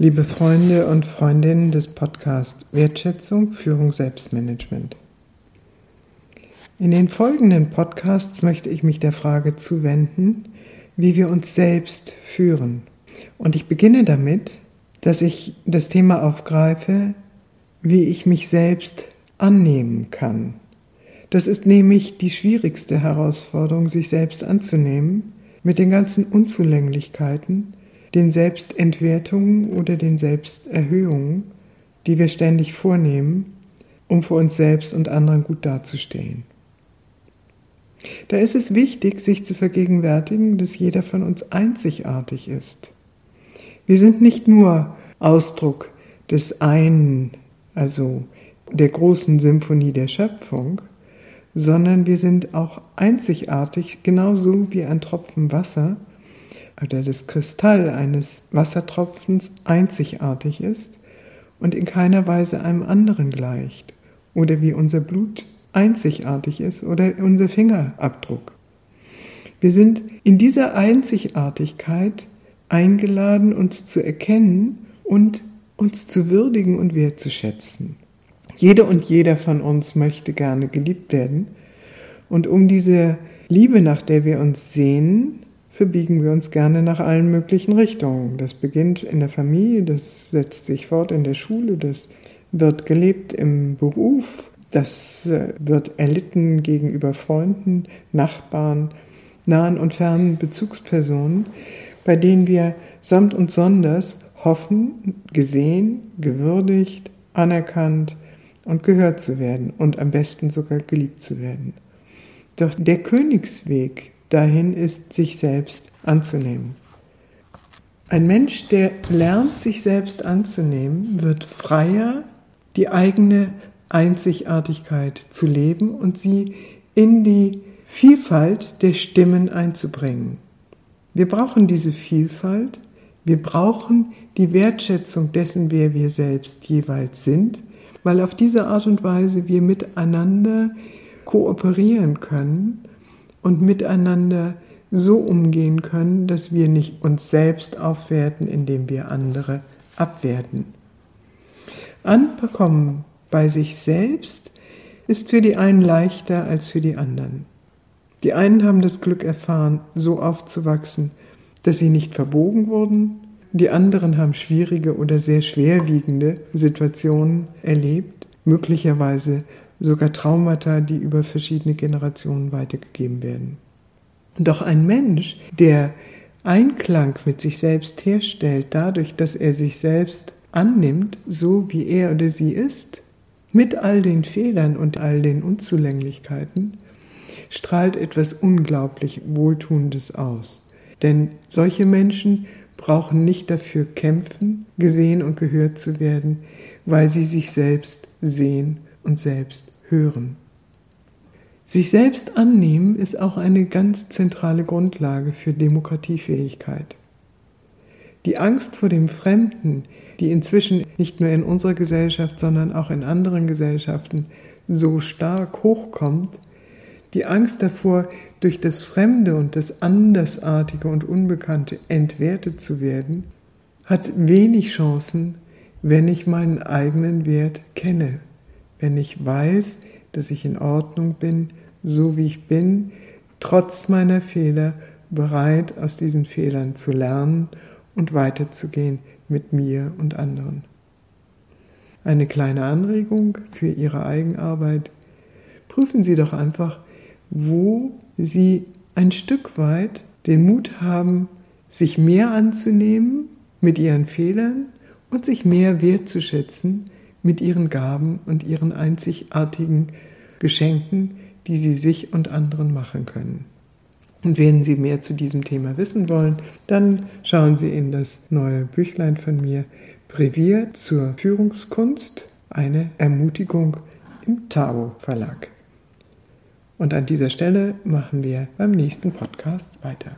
Liebe Freunde und Freundinnen des Podcasts Wertschätzung, Führung, Selbstmanagement. In den folgenden Podcasts möchte ich mich der Frage zuwenden, wie wir uns selbst führen. Und ich beginne damit, dass ich das Thema aufgreife, wie ich mich selbst annehmen kann. Das ist nämlich die schwierigste Herausforderung, sich selbst anzunehmen, mit den ganzen Unzulänglichkeiten, den Selbstentwertungen oder den Selbsterhöhungen, die wir ständig vornehmen, um für uns selbst und anderen gut dazustehen. Da ist es wichtig, sich zu vergegenwärtigen, dass jeder von uns einzigartig ist. Wir sind nicht nur Ausdruck des einen, also der großen Symphonie der Schöpfung, sondern wir sind auch einzigartig, genauso wie ein Tropfen Wasser, oder das Kristall eines Wassertropfens einzigartig ist und in keiner Weise einem anderen gleicht, oder wie unser Blut einzigartig ist oder unser Fingerabdruck. Wir sind in dieser Einzigartigkeit eingeladen, uns zu erkennen und uns zu würdigen und wertzuschätzen. Jede und jeder von uns möchte gerne geliebt werden. Und um diese Liebe, nach der wir uns sehnen, verbiegen wir uns gerne nach allen möglichen Richtungen. Das beginnt in der Familie, das setzt sich fort in der Schule, das wird gelebt im Beruf, das äh, wird erlitten gegenüber Freunden, Nachbarn, nahen und fernen Bezugspersonen, bei denen wir samt und sonders hoffen, gesehen, gewürdigt, anerkannt und gehört zu werden und am besten sogar geliebt zu werden. Doch der Königsweg dahin ist, sich selbst anzunehmen. Ein Mensch, der lernt, sich selbst anzunehmen, wird freier, die eigene Einzigartigkeit zu leben und sie in die Vielfalt der Stimmen einzubringen. Wir brauchen diese Vielfalt, wir brauchen die Wertschätzung dessen, wer wir selbst jeweils sind, weil auf diese Art und Weise wir miteinander kooperieren können und miteinander so umgehen können, dass wir nicht uns selbst aufwerten, indem wir andere abwerten. Ankommen bei sich selbst ist für die einen leichter als für die anderen. Die einen haben das Glück erfahren, so aufzuwachsen, dass sie nicht verbogen wurden, die anderen haben schwierige oder sehr schwerwiegende Situationen erlebt, möglicherweise sogar Traumata, die über verschiedene Generationen weitergegeben werden. Doch ein Mensch, der Einklang mit sich selbst herstellt, dadurch, dass er sich selbst annimmt, so wie er oder sie ist, mit all den Fehlern und all den Unzulänglichkeiten, strahlt etwas unglaublich Wohltuendes aus. Denn solche Menschen brauchen nicht dafür kämpfen, gesehen und gehört zu werden, weil sie sich selbst sehen und selbst hören. Sich selbst annehmen ist auch eine ganz zentrale Grundlage für Demokratiefähigkeit. Die Angst vor dem Fremden, die inzwischen nicht nur in unserer Gesellschaft, sondern auch in anderen Gesellschaften so stark hochkommt, die Angst davor, durch das Fremde und das Andersartige und Unbekannte entwertet zu werden, hat wenig Chancen, wenn ich meinen eigenen Wert kenne wenn ich weiß, dass ich in Ordnung bin, so wie ich bin, trotz meiner Fehler bereit, aus diesen Fehlern zu lernen und weiterzugehen mit mir und anderen. Eine kleine Anregung für Ihre Eigenarbeit. Prüfen Sie doch einfach, wo Sie ein Stück weit den Mut haben, sich mehr anzunehmen mit Ihren Fehlern und sich mehr wertzuschätzen, mit ihren Gaben und ihren einzigartigen Geschenken, die sie sich und anderen machen können. Und wenn Sie mehr zu diesem Thema wissen wollen, dann schauen Sie in das neue Büchlein von mir, Brevier zur Führungskunst, eine Ermutigung im Tao Verlag. Und an dieser Stelle machen wir beim nächsten Podcast weiter.